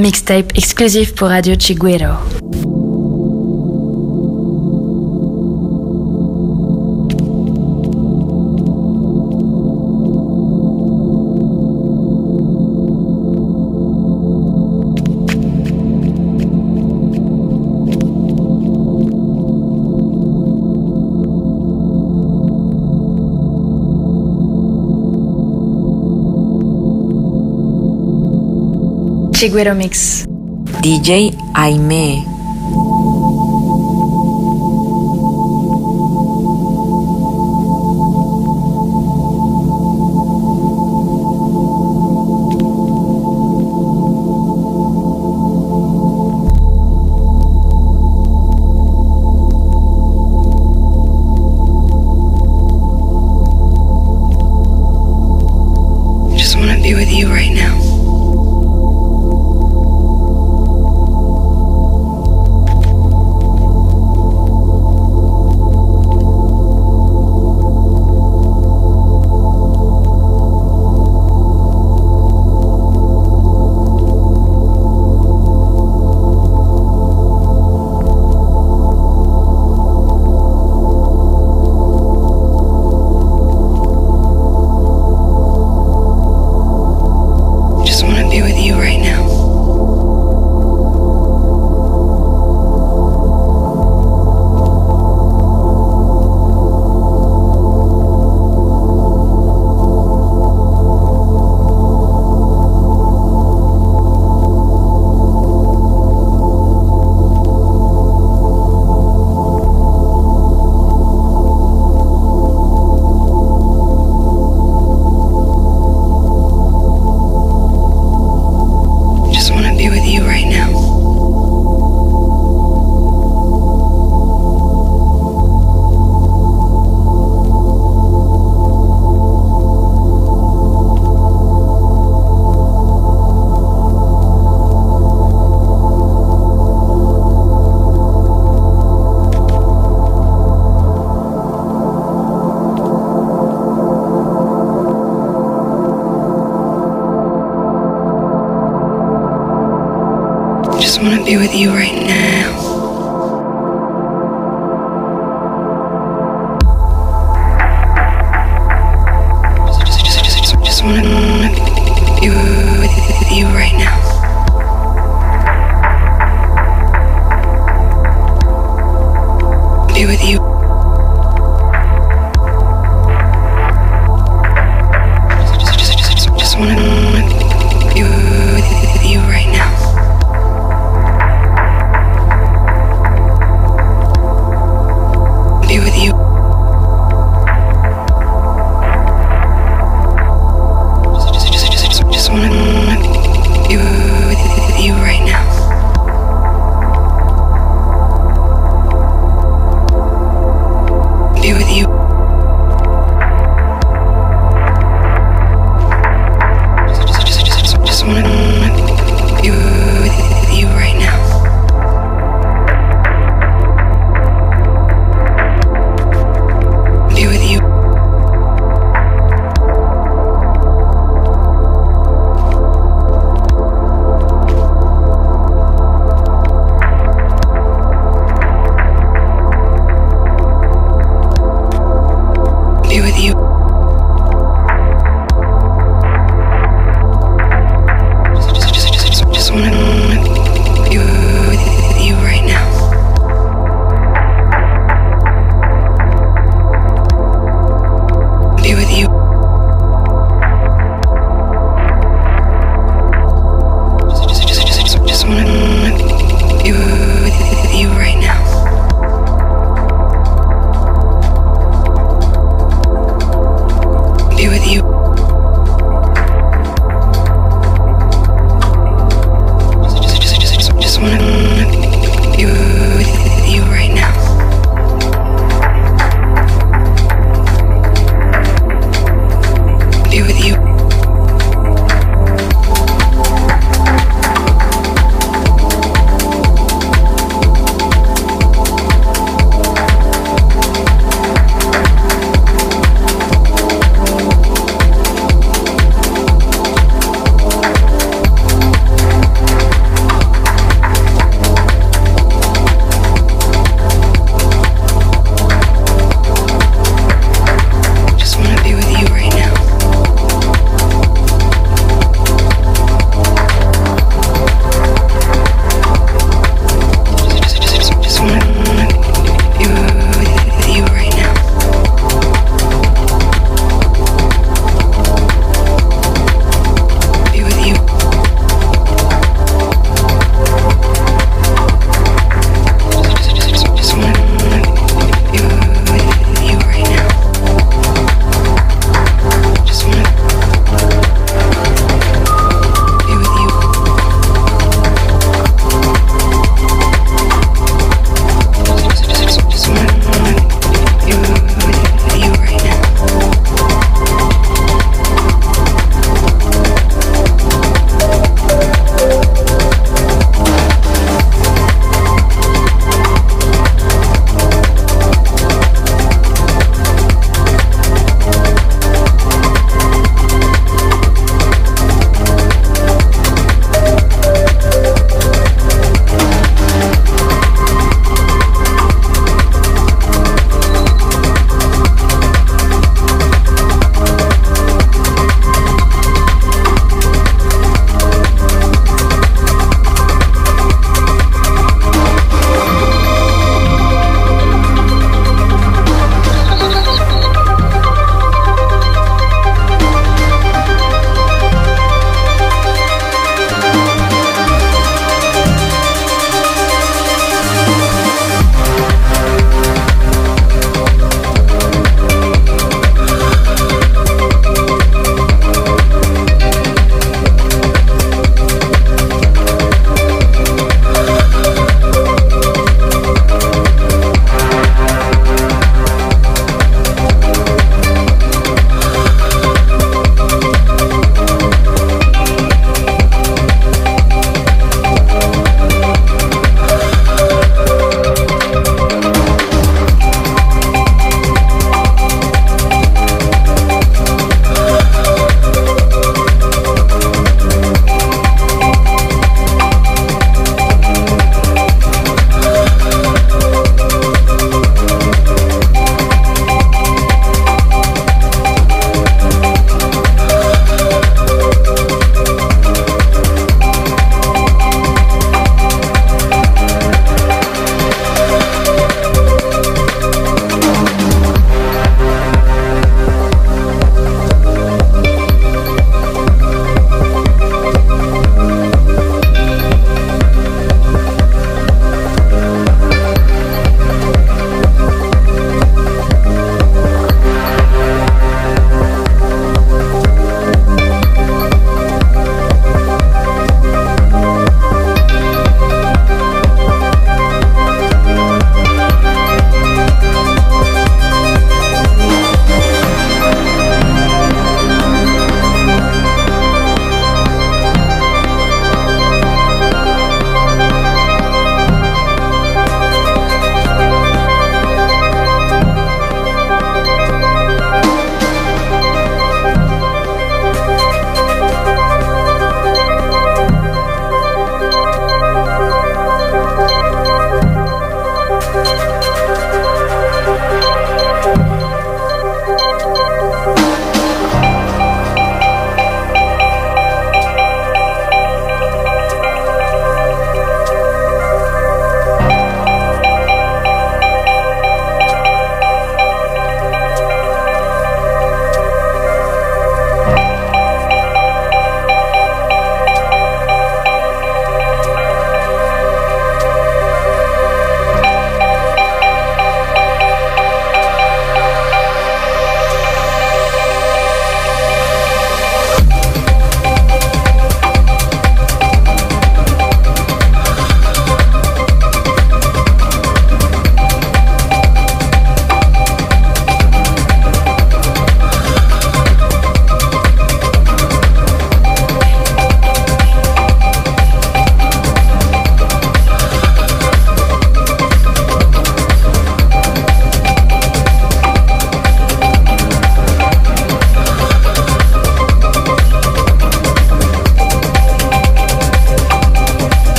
Mixtape exclusif pour Radio Chiguero. Chiguero Mix. DJ Aime.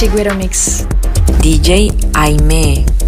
Chiguero Mix. DJ Aime.